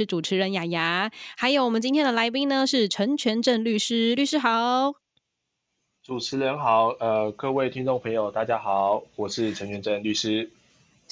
是主持人雅雅，还有我们今天的来宾呢是陈全正律师，律师好。主持人好，呃，各位听众朋友，大家好，我是陈全正律师。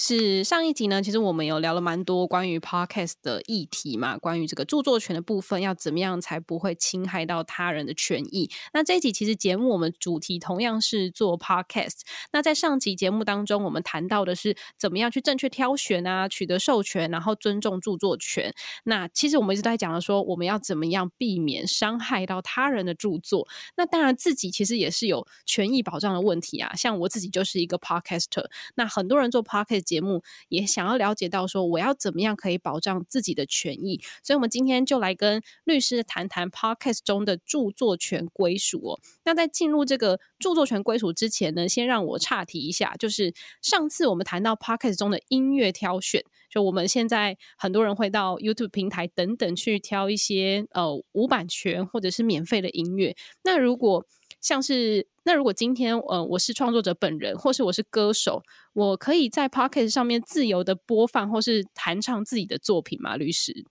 是上一集呢，其实我们有聊了蛮多关于 podcast 的议题嘛，关于这个著作权的部分要怎么样才不会侵害到他人的权益。那这一集其实节目我们主题同样是做 podcast。那在上集节目当中，我们谈到的是怎么样去正确挑选啊，取得授权，然后尊重著作权。那其实我们一直在讲的说，我们要怎么样避免伤害到他人的著作。那当然自己其实也是有权益保障的问题啊。像我自己就是一个 podcaster，那很多人做 podcast。节目也想要了解到说，我要怎么样可以保障自己的权益？所以，我们今天就来跟律师谈谈 Podcast 中的著作权归属哦。那在进入这个著作权归属之前呢，先让我岔题一下，就是上次我们谈到 Podcast 中的音乐挑选，就我们现在很多人会到 YouTube 平台等等去挑一些呃无版权或者是免费的音乐。那如果像是那如果今天呃我是创作者本人，或是我是歌手，我可以在 Pocket 上面自由的播放或是弹唱自己的作品吗？律师？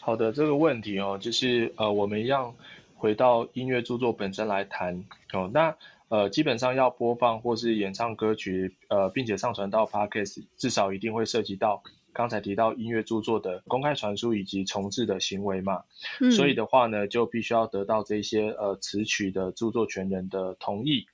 好的，这个问题哦，就是呃我们一样回到音乐著作本身来谈哦。那呃基本上要播放或是演唱歌曲呃，并且上传到 Pocket，至少一定会涉及到。刚才提到音乐著作的公开传输以及重置的行为嘛，所以的话呢，就必须要得到这些呃词曲的著作权人的同意。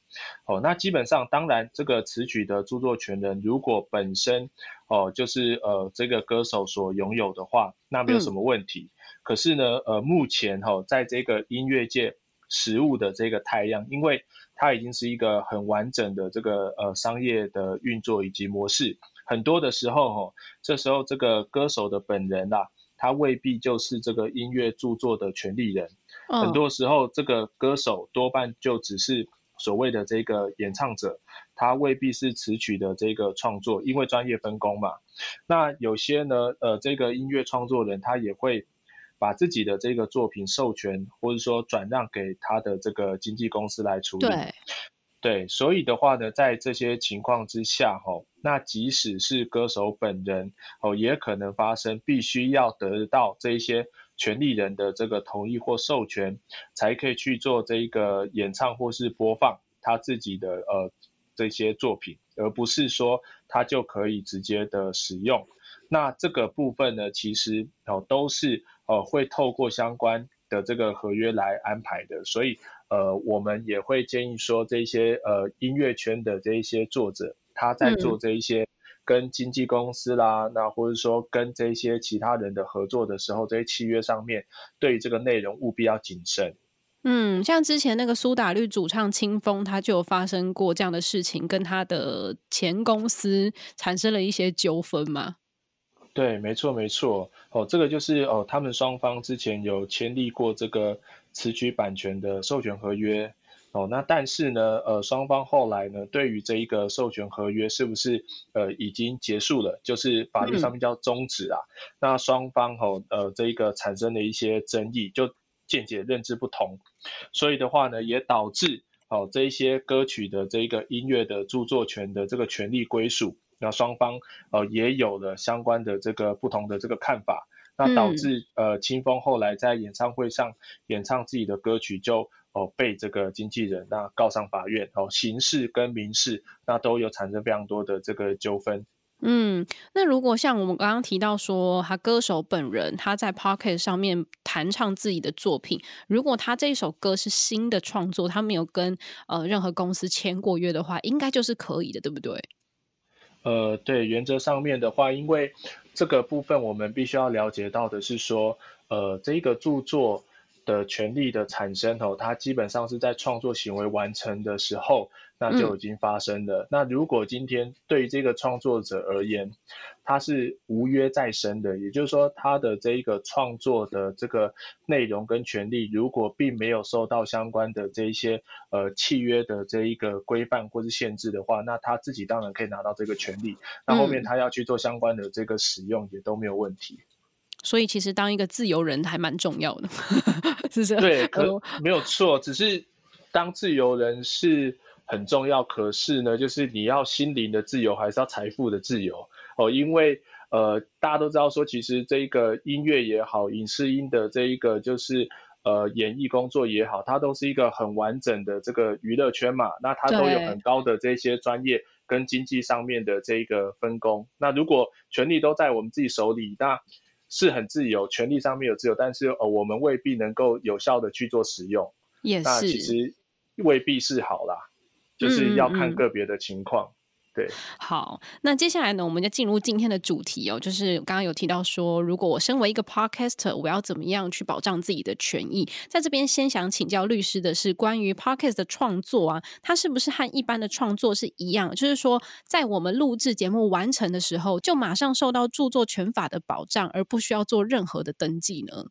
哦，那基本上当然这个词曲的著作权人如果本身哦就是呃这个歌手所拥有的话，那没有什么问题。可是呢，呃目前哈在这个音乐界实物的这个太阳，因为它已经是一个很完整的这个呃商业的运作以及模式。很多的时候，哈，这时候这个歌手的本人啦，他未必就是这个音乐著作的权利人。很多时候，这个歌手多半就只是所谓的这个演唱者，他未必是词曲的这个创作，因为专业分工嘛。那有些呢，呃，这个音乐创作人他也会把自己的这个作品授权，或者说转让给他的这个经纪公司来处理。对。对，所以的话呢，在这些情况之下，哈，那即使是歌手本人，哦，也可能发生必须要得到这一些权利人的这个同意或授权，才可以去做这一个演唱或是播放他自己的呃这些作品，而不是说他就可以直接的使用。那这个部分呢，其实哦都是呃会透过相关的这个合约来安排的，所以。呃，我们也会建议说，这些呃音乐圈的这一些作者，他在做这一些跟经纪公司啦，那或者说跟这些其他人的合作的时候，这些契约上面，对于这个内容务必要谨慎。嗯，像之前那个苏打绿主唱清风，他就有发生过这样的事情，跟他的前公司产生了一些纠纷嘛。对，没错没错，哦，这个就是哦，他们双方之前有签立过这个。词曲版权的授权合约哦，那但是呢，呃，双方后来呢，对于这一个授权合约是不是呃已经结束了，就是法律上面叫终止啊？那双方哦呃这一个产生了一些争议，就见解认知不同，所以的话呢，也导致哦这一些歌曲的这一个音乐的著作权的这个权利归属，那双方呃也有了相关的这个不同的这个看法。那导致呃，清风后来在演唱会上演唱自己的歌曲，就哦被这个经纪人那告上法院哦，刑事跟民事那都有产生非常多的这个纠纷。嗯，那如果像我们刚刚提到说，他歌手本人他在 Pocket 上面弹唱自己的作品，如果他这一首歌是新的创作，他没有跟呃任何公司签过约的话，应该就是可以的，对不对？呃，对，原则上面的话，因为这个部分我们必须要了解到的是说，呃，这一个著作的权利的产生哦，它基本上是在创作行为完成的时候。那就已经发生了。那如果今天对于这个创作者而言，他是无约在身的，也就是说，他的这一个创作的这个内容跟权利，如果并没有受到相关的这一些呃契约的这一个规范或是限制的话，那他自己当然可以拿到这个权利。那后面他要去做相关的这个使用也都没有问题。所以其实当一个自由人还蛮重要的，是不是？对，可没有错，只是当自由人是。很重要，可是呢，就是你要心灵的自由，还是要财富的自由哦？因为呃，大家都知道说，其实这个音乐也好，影视音的这一个就是呃演艺工作也好，它都是一个很完整的这个娱乐圈嘛，那它都有很高的这些专业跟经济上面的这一个分工。那如果权力都在我们自己手里，那是很自由，权利上面有自由，但是呃我们未必能够有效的去做使用。也是，那其实未必是好啦，就是要看个别的情况。对，好，那接下来呢，我们就进入今天的主题哦，就是刚刚有提到说，如果我身为一个 podcaster，我要怎么样去保障自己的权益？在这边先想请教律师的是，关于 podcast 的创作啊，它是不是和一般的创作是一样？就是说，在我们录制节目完成的时候，就马上受到著作权法的保障，而不需要做任何的登记呢？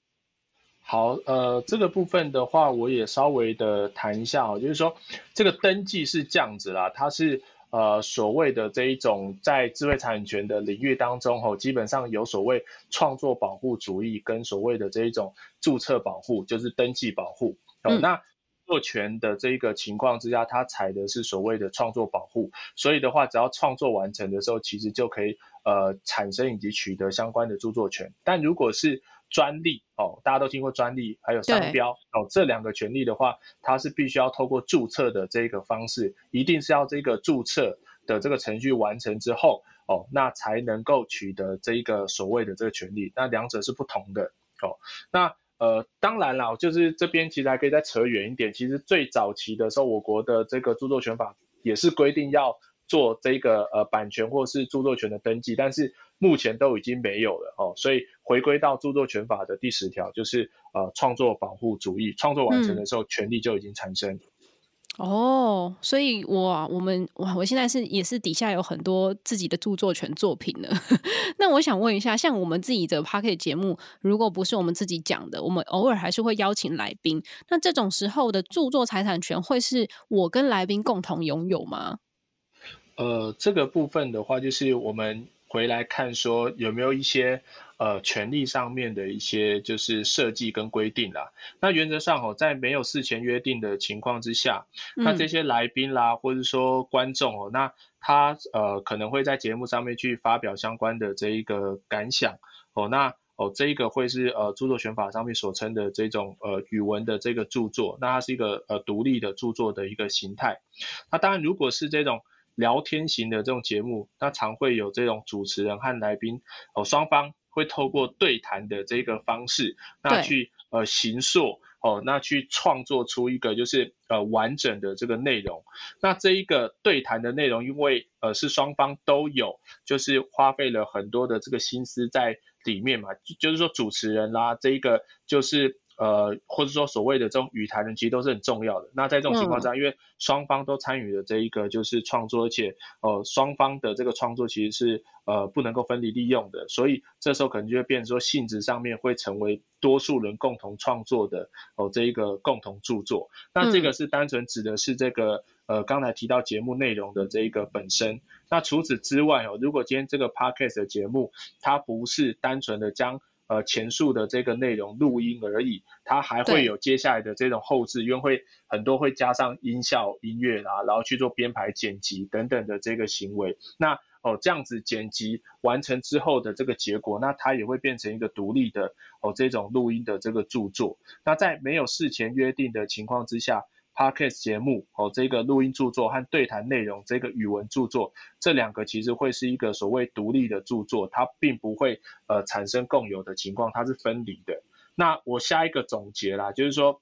好，呃，这个部分的话，我也稍微的谈一下哦，就是说，这个登记是这样子啦，它是。呃，所谓的这一种在智慧财产权的领域当中，吼，基本上有所谓创作保护主义跟所谓的这一种注册保护，就是登记保护。哦，那作权的这一个情况之下，它采的是所谓的创作保护，所以的话，只要创作完成的时候，其实就可以呃产生以及取得相关的著作权。但如果是专利哦，大家都听过专利，还有商标哦，这两个权利的话，它是必须要透过注册的这个方式，一定是要这个注册的这个程序完成之后哦，那才能够取得这一个所谓的这个权利，那两者是不同的哦。那呃，当然了，就是这边其实还可以再扯远一点，其实最早期的时候，我国的这个著作权法也是规定要做这个呃版权或是著作权的登记，但是。目前都已经没有了哦，所以回归到著作权法的第十条，就是呃创作保护主义，创作完成的时候，权利就已经产生。哦，所以我我们哇，我现在是也是底下有很多自己的著作权作品了。那我想问一下，像我们自己的 p a r k e t 节目，如果不是我们自己讲的，我们偶尔还是会邀请来宾。那这种时候的著作财产权会是我跟来宾共同拥有吗？呃，这个部分的话，就是我们。回来看说有没有一些呃权利上面的一些就是设计跟规定啦。那原则上哦，在没有事前约定的情况之下，那这些来宾啦，或者说观众哦，那他呃可能会在节目上面去发表相关的这一个感想哦。那哦这一个会是呃著作权法上面所称的这种呃语文的这个著作，那它是一个呃独立的著作的一个形态。那当然如果是这种。聊天型的这种节目，那常会有这种主持人和来宾哦，双方会透过对谈的这个方式，那去呃形塑哦，那去创作出一个就是呃完整的这个内容。那这一个对谈的内容，因为呃是双方都有，就是花费了很多的这个心思在里面嘛，就是说主持人啦，这一个就是。呃，或者说所谓的这种语台人，其实都是很重要的。那在这种情况下，因为双方都参与了这一个就是创作，而且呃双方的这个创作其实是呃不能够分离利用的，所以这时候可能就会变成说性质上面会成为多数人共同创作的哦这一个共同著作。那这个是单纯指的是这个呃刚才提到节目内容的这一个本身。那除此之外哦，如果今天这个 podcast 的节目它不是单纯的将呃，前述的这个内容录音而已，它还会有接下来的这种后置，因为会很多会加上音效、音乐啊，然后去做编排、剪辑等等的这个行为。那哦，这样子剪辑完成之后的这个结果，那它也会变成一个独立的哦这种录音的这个著作。那在没有事前约定的情况之下。Podcast 节目哦，这个录音著作和对谈内容这个语文著作，这两个其实会是一个所谓独立的著作，它并不会呃产生共有的情况，它是分离的。那我下一个总结啦，就是说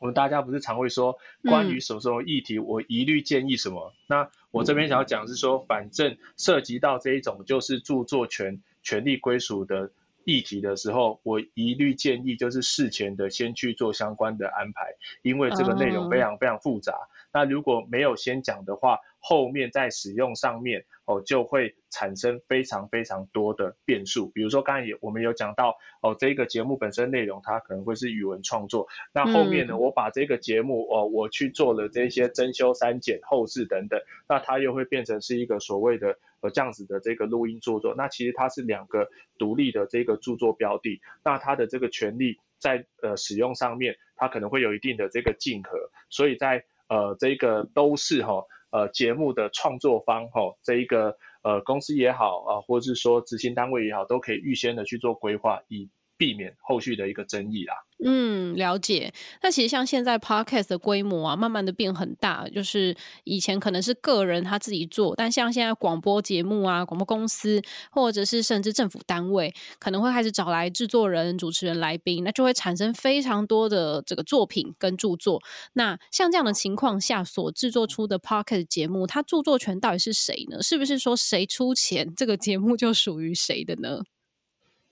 我们大家不是常会说关于什么什么议题，我一律建议什么？那我这边想要讲是说，反正涉及到这一种就是著作权权利归属的。议题的时候，我一律建议就是事前的先去做相关的安排，因为这个内容非常非常复杂。那如果没有先讲的话，后面在使用上面哦，就会产生非常非常多的变数。比如说刚才也我们有讲到哦，这个节目本身内容它可能会是语文创作，那后面呢，我把这个节目哦，我去做了这些增修、删减、后置等等，那它又会变成是一个所谓的呃这样子的这个录音著作。那其实它是两个独立的这个著作标的，那它的这个权利在呃使用上面，它可能会有一定的这个竞合，所以在呃这个都是哈。呃，节目的创作方哈，这一个呃公司也好啊，或者是说执行单位也好，都可以预先的去做规划，以避免后续的一个争议啦。嗯，了解。那其实像现在 podcast 的规模啊，慢慢的变很大，就是以前可能是个人他自己做，但像现在广播节目啊，广播公司或者是甚至政府单位，可能会开始找来制作人、主持人、来宾，那就会产生非常多的这个作品跟著作。那像这样的情况下，所制作出的 podcast 节目，它著作权到底是谁呢？是不是说谁出钱，这个节目就属于谁的呢？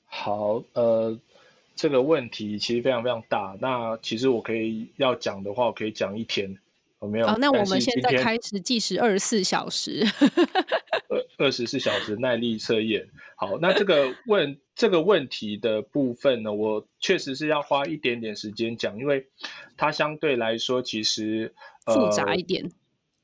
好，呃。这个问题其实非常非常大。那其实我可以要讲的话，我可以讲一天，有没有？好，那我们现在开始计时二十四小时。二二十四小时耐力测验。好，那这个问这个问题的部分呢，我确实是要花一点点时间讲，因为它相对来说其实复杂一点。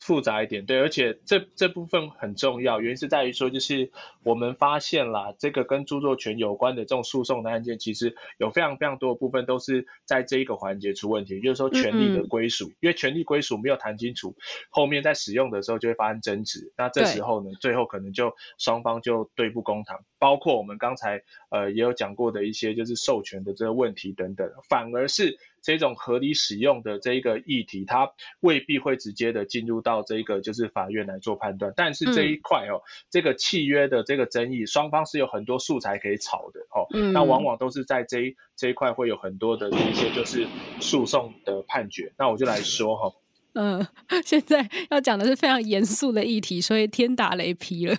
复杂一点，对，而且这这部分很重要，原因是在于说，就是我们发现啦，这个跟著作权有关的这种诉讼的案件，其实有非常非常多的部分都是在这一个环节出问题，就是说权利的归属，因为权利归属没有谈清楚，后面在使用的时候就会发生争执，那这时候呢，最后可能就双方就对簿公堂，包括我们刚才呃也有讲过的一些就是授权的这个问题等等，反而是。这种合理使用的这一个议题，它未必会直接的进入到这一个就是法院来做判断，但是这一块哦，这个契约的这个争议，双方是有很多素材可以炒的哦，那往往都是在这一这一块会有很多的这一些就是诉讼的判决，那我就来说哈，嗯，现在要讲的是非常严肃的议题，所以天打雷劈了，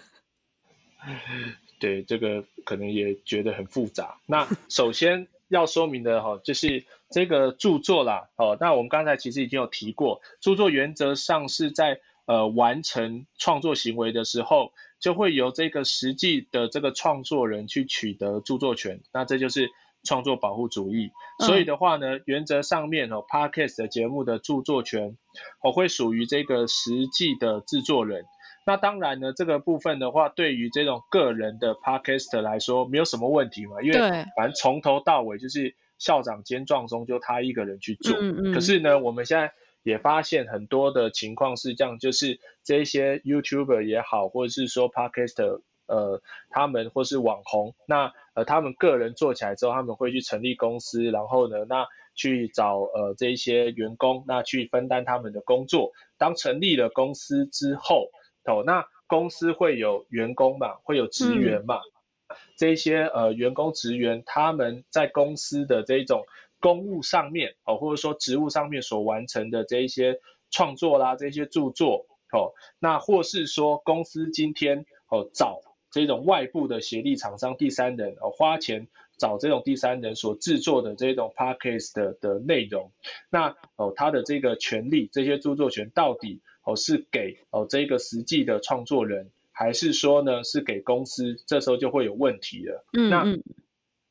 对，这个可能也觉得很复杂，那首先。要说明的哈，就是这个著作啦，哦，那我们刚才其实已经有提过，著作原则上是在呃完成创作行为的时候，就会由这个实际的这个创作人去取得著作权，那这就是创作保护主义。所以的话呢，原则上面哦，Podcast 的节目的著作权，我会属于这个实际的制作人。那当然呢，这个部分的话，对于这种个人的 podcast 来说，没有什么问题嘛，因为反正从头到尾就是校长兼壮中就他一个人去做。嗯嗯。可是呢，我们现在也发现很多的情况是这样，就是这些 YouTuber 也好，或者是说 podcast，呃，他们或是网红，那呃他们个人做起来之后，他们会去成立公司，然后呢，那去找呃这一些员工，那去分担他们的工作。当成立了公司之后。哦，那公司会有员工嘛，会有职员嘛，这些呃员工职员他们在公司的这种公务上面哦，或者说职务上面所完成的这一些创作啦，这些著作哦，那或是说公司今天哦找这种外部的协力厂商第三人哦花钱找这种第三人所制作的这种 podcast 的的内容，那哦他的这个权利，这些著作权到底？哦，是给哦这个实际的创作人，还是说呢是给公司？这时候就会有问题了。嗯，那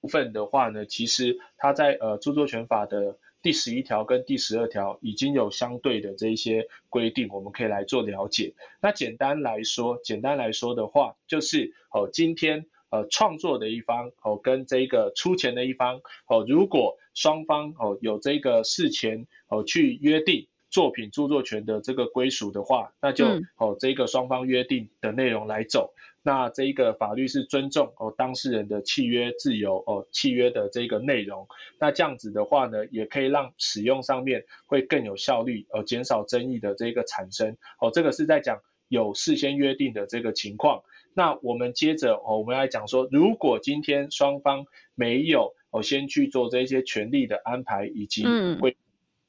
部分的话呢，其实它在呃著作权法的第十一条跟第十二条已经有相对的这一些规定，我们可以来做了解。那简单来说，简单来说的话，就是哦今天呃创作的一方哦跟这个出钱的一方哦，如果双方哦有这个事前哦去约定。作品著作权的这个归属的话，那就哦这个双方约定的内容来走，那这一个法律是尊重哦当事人的契约自由哦契约的这个内容，那这样子的话呢，也可以让使用上面会更有效率，哦减少争议的这个产生。哦这个是在讲有事先约定的这个情况，那我们接着哦我们来讲说，如果今天双方没有哦先去做这些权利的安排以及会。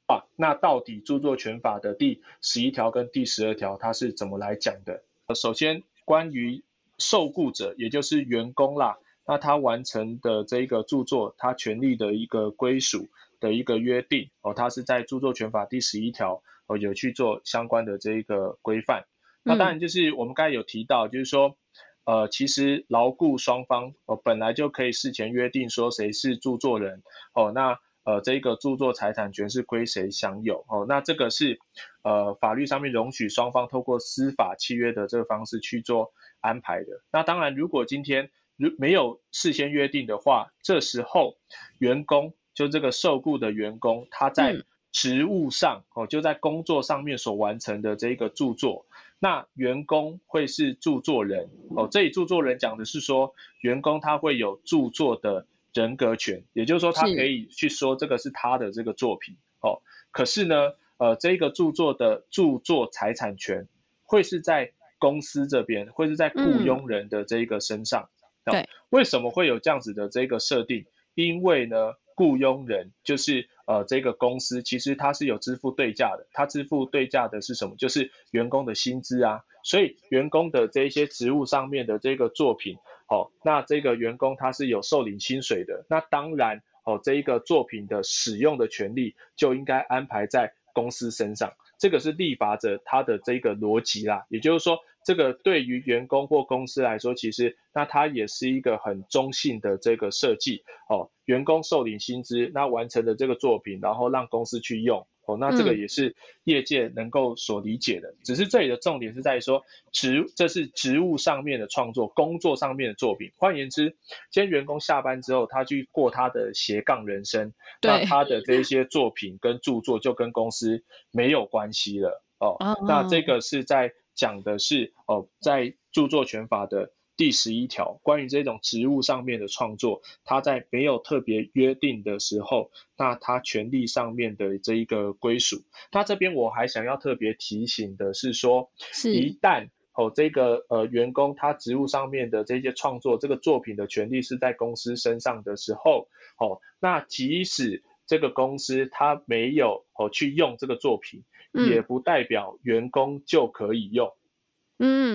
啊，那到底著作权法的第十一条跟第十二条它是怎么来讲的？首先，关于受雇者，也就是员工啦，那他完成的这一个著作，他权利的一个归属的一个约定哦，他是在著作权法第十一条哦有去做相关的这一个规范。那当然就是我们刚才有提到，就是说，呃，其实劳雇双方哦本来就可以事前约定说谁是著作人哦，那。呃，这个著作财产权是归谁享有？哦，那这个是呃法律上面容许双方透过司法契约的这个方式去做安排的。那当然，如果今天如没有事先约定的话，这时候员工就这个受雇的员工，他在职务上哦，就在工作上面所完成的这个著作，那员工会是著作人哦。这里著作人讲的是说，员工他会有著作的人格权，也就是说，他可以去说这个是他的这个作品哦。可是呢，呃，这个著作的著作财产权会是在公司这边，会是在雇佣人的这一个身上。对，为什么会有这样子的这个设定？因为呢，雇佣人就是呃这个公司，其实它是有支付对价的。它支付对价的是什么？就是员工的薪资啊。所以员工的这一些职务上面的这个作品，哦，那这个员工他是有受领薪水的。那当然，哦，这一个作品的使用的权利就应该安排在公司身上。这个是立法者他的这个逻辑啦。也就是说。这个对于员工或公司来说，其实那它也是一个很中性的这个设计哦。员工受领薪资，那完成的这个作品，然后让公司去用哦，那这个也是业界能够所理解的。只是这里的重点是在于说，职这是职务上面的创作，工作上面的作品。换言之，今天员工下班之后，他去过他的斜杠人生，那他的这一些作品跟著作就跟公司没有关系了哦。那这个是在。讲的是哦，在著作权法的第十一条，关于这种职务上面的创作，他在没有特别约定的时候，那他权利上面的这一个归属。那这边我还想要特别提醒的是说，一旦哦这个呃员工他职务上面的这些创作这个作品的权利是在公司身上的时候，哦，那即使这个公司他没有哦去用这个作品。也不代表员工就可以用。嗯，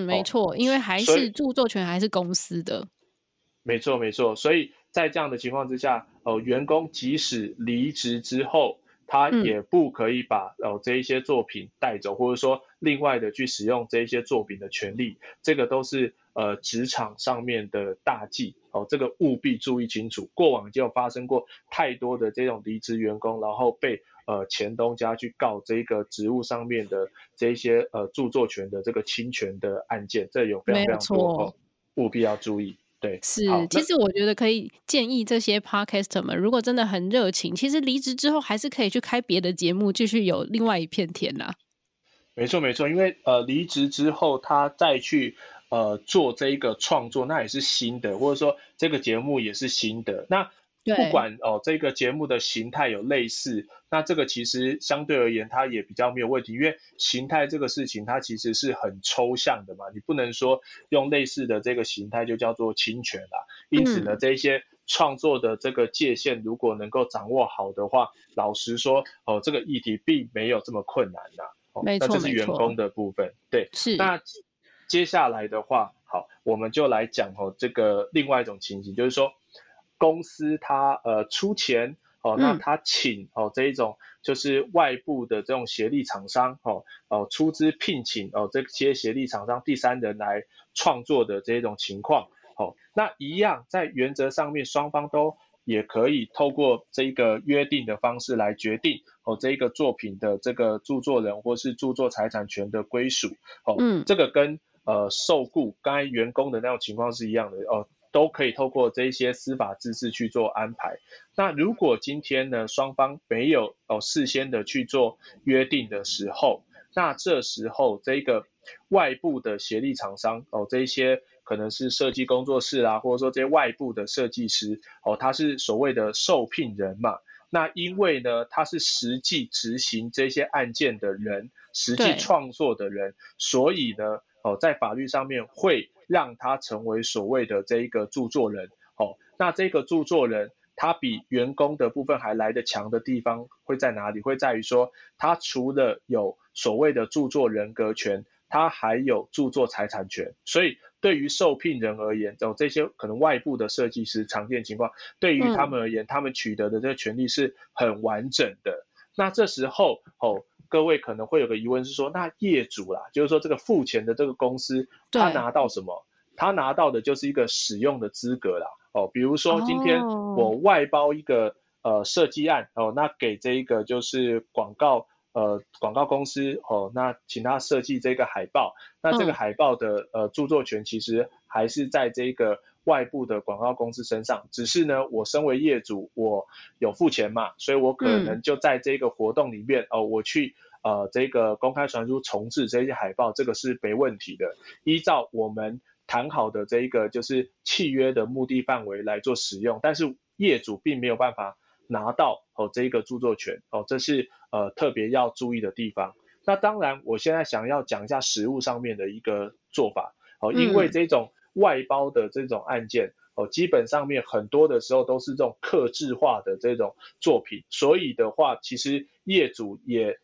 没错，因为还是著作权还是公司的。没错，没错。所以在这样的情况之下，呃，员工即使离职之后，他也不可以把呃这一些作品带走，或者说另外的去使用这一些作品的权利，这个都是呃职场上面的大忌哦，这个务必注意清楚。过往就发生过太多的这种离职员工，然后被。呃，前东家去告这个职务上面的这些呃著作权的这个侵权的案件，这有非常非常多，务必要注意。对，是，其实我觉得可以建议这些 podcaster 们，如果真的很热情，其实离职之后还是可以去开别的节目，继续有另外一片天呐。没错没错，因为呃离职之后他再去呃做这一个创作，那也是新的，或者说这个节目也是新的，那。不管哦，这个节目的形态有类似，那这个其实相对而言，它也比较没有问题，因为形态这个事情它其实是很抽象的嘛，你不能说用类似的这个形态就叫做侵权啦。因此呢，这些创作的这个界限如果能够掌握好的话，老实说哦，这个议题并没有这么困难呐。没错，那这是员工的部分，对。是。那接下来的话，好，我们就来讲哦，这个另外一种情形，就是说。公司他呃出钱哦，那他请哦这一种就是外部的这种协力厂商哦哦出资聘请哦这些协力厂商第三人来创作的这种情况哦，那一样在原则上面双方都也可以透过这个约定的方式来决定哦这一个作品的这个著作人或是著作财产权的归属哦，嗯，这个跟呃受雇刚才员工的那种情况是一样的哦。都可以透过这些司法知识去做安排。那如果今天呢，双方没有哦事先的去做约定的时候，那这时候这个外部的协力厂商哦，这些可能是设计工作室啊，或者说这些外部的设计师哦，他是所谓的受聘人嘛。那因为呢，他是实际执行这些案件的人，实际创作的人，所以呢，哦，在法律上面会。让他成为所谓的这一个著作人，哦，那这个著作人他比员工的部分还来得强的地方会在哪里？会在于说，他除了有所谓的著作人格权，他还有著作财产权。所以对于受聘人而言，哦，这些可能外部的设计师常见情况，对于他们而言，他们取得的这个权利是很完整的。那这时候，哦。各位可能会有个疑问是说，那业主啦，就是说这个付钱的这个公司，他拿到什么？他拿到的就是一个使用的资格啦。哦，比如说今天我外包一个呃设计案哦，那给这一个就是广告呃广告公司哦，那请他设计这个海报，那这个海报的呃著作权其实还是在这个。外部的广告公司身上，只是呢，我身为业主，我有付钱嘛，所以我可能就在这个活动里面哦，我去呃这个公开传输重置这些海报，这个是没问题的。依照我们谈好的这一个就是契约的目的范围来做使用，但是业主并没有办法拿到哦这一个著作权哦，这是呃特别要注意的地方。那当然，我现在想要讲一下实物上面的一个做法哦，因为这种外包的这种案件哦，基本上面很多的时候都是这种克制化的这种作品，所以的话，其实业主也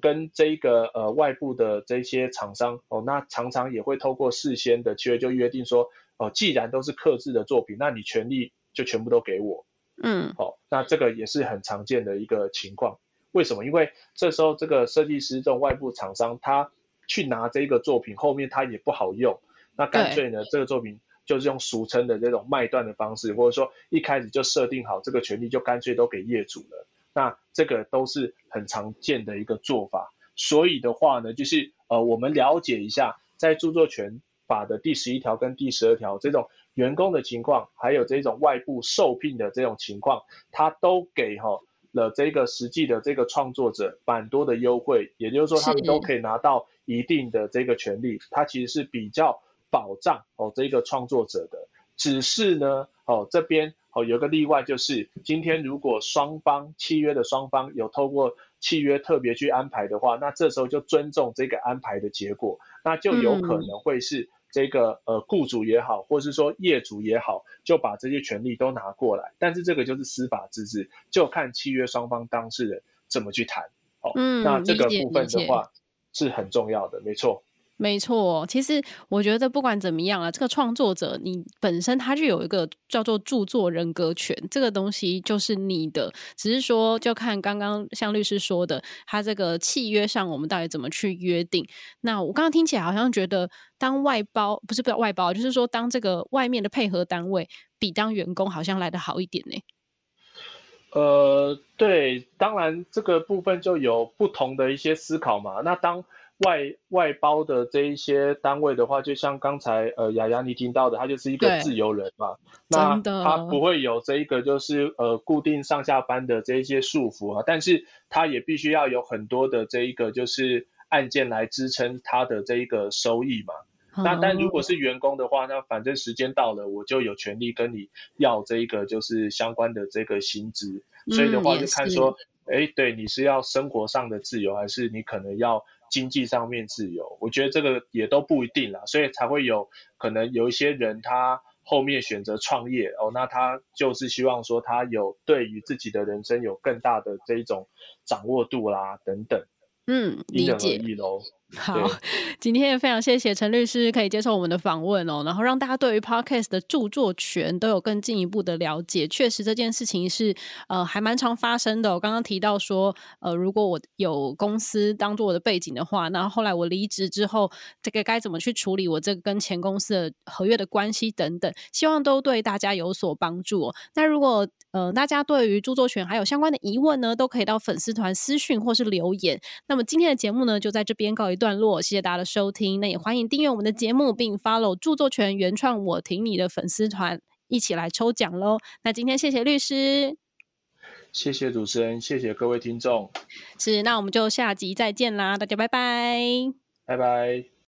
跟这个呃外部的这些厂商哦，那常常也会透过事先的契约就约定说哦，既然都是克制的作品，那你权利就全部都给我，嗯，好，那这个也是很常见的一个情况。为什么？因为这时候这个设计师这种外部厂商，他去拿这个作品，后面他也不好用，那干脆呢，这个作品就是用俗称的这种卖断的方式，或者说一开始就设定好这个权利，就干脆都给业主了。那这个都是很常见的一个做法。所以的话呢，就是呃，我们了解一下，在著作权法的第十一条跟第十二条这种员工的情况，还有这种外部受聘的这种情况，他都给哈。了这个实际的这个创作者蛮多的优惠，也就是说他们都可以拿到一定的这个权利，它其实是比较保障哦这个创作者的。只是呢哦这边哦有个例外，就是今天如果双方契约的双方有透过契约特别去安排的话，那这时候就尊重这个安排的结果，那就有可能会是。这个呃，雇主也好，或是说业主也好，就把这些权利都拿过来，但是这个就是司法自治，就看契约双方当事人怎么去谈。哦，那这个部分的话是很重要的，没错。没错，其实我觉得不管怎么样啊，这个创作者你本身他就有一个叫做著作人格权，这个东西就是你的，只是说就看刚刚像律师说的，他这个契约上我们到底怎么去约定。那我刚刚听起来好像觉得当外包不是不要外包，就是说当这个外面的配合单位比当员工好像来的好一点呢。呃，对，当然这个部分就有不同的一些思考嘛。那当外外包的这一些单位的话，就像刚才呃雅雅你听到的，他就是一个自由人嘛，那他不会有这一个就是呃固定上下班的这一些束缚啊，但是他也必须要有很多的这一个就是案件来支撑他的这一个收益嘛。那但如果是员工的话，那反正时间到了，我就有权利跟你要这一个就是相关的这个薪资，所以的话就看说，哎，对，你是要生活上的自由，还是你可能要。经济上面自由，我觉得这个也都不一定啦，所以才会有可能有一些人他后面选择创业哦，那他就是希望说他有对于自己的人生有更大的这一种掌握度啦等等，嗯，理解喽。好，今天也非常谢谢陈律师可以接受我们的访问哦，然后让大家对于 podcast 的著作权都有更进一步的了解。确实这件事情是呃还蛮常发生的。我刚刚提到说，呃，如果我有公司当做我的背景的话，那后来我离职之后，这个该怎么去处理我这个跟前公司的合约的关系等等，希望都对大家有所帮助。那如果呃大家对于著作权还有相关的疑问呢，都可以到粉丝团私讯或是留言。那么今天的节目呢，就在这边告一段。段落，谢谢大家的收听。那也欢迎订阅我们的节目，并 follow 著作权原创我挺你的粉丝团，一起来抽奖喽。那今天谢谢律师，谢谢主持人，谢谢各位听众。是，那我们就下集再见啦，大家拜拜，拜拜。